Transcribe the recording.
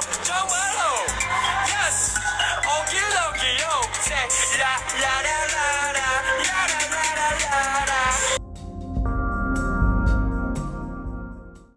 down.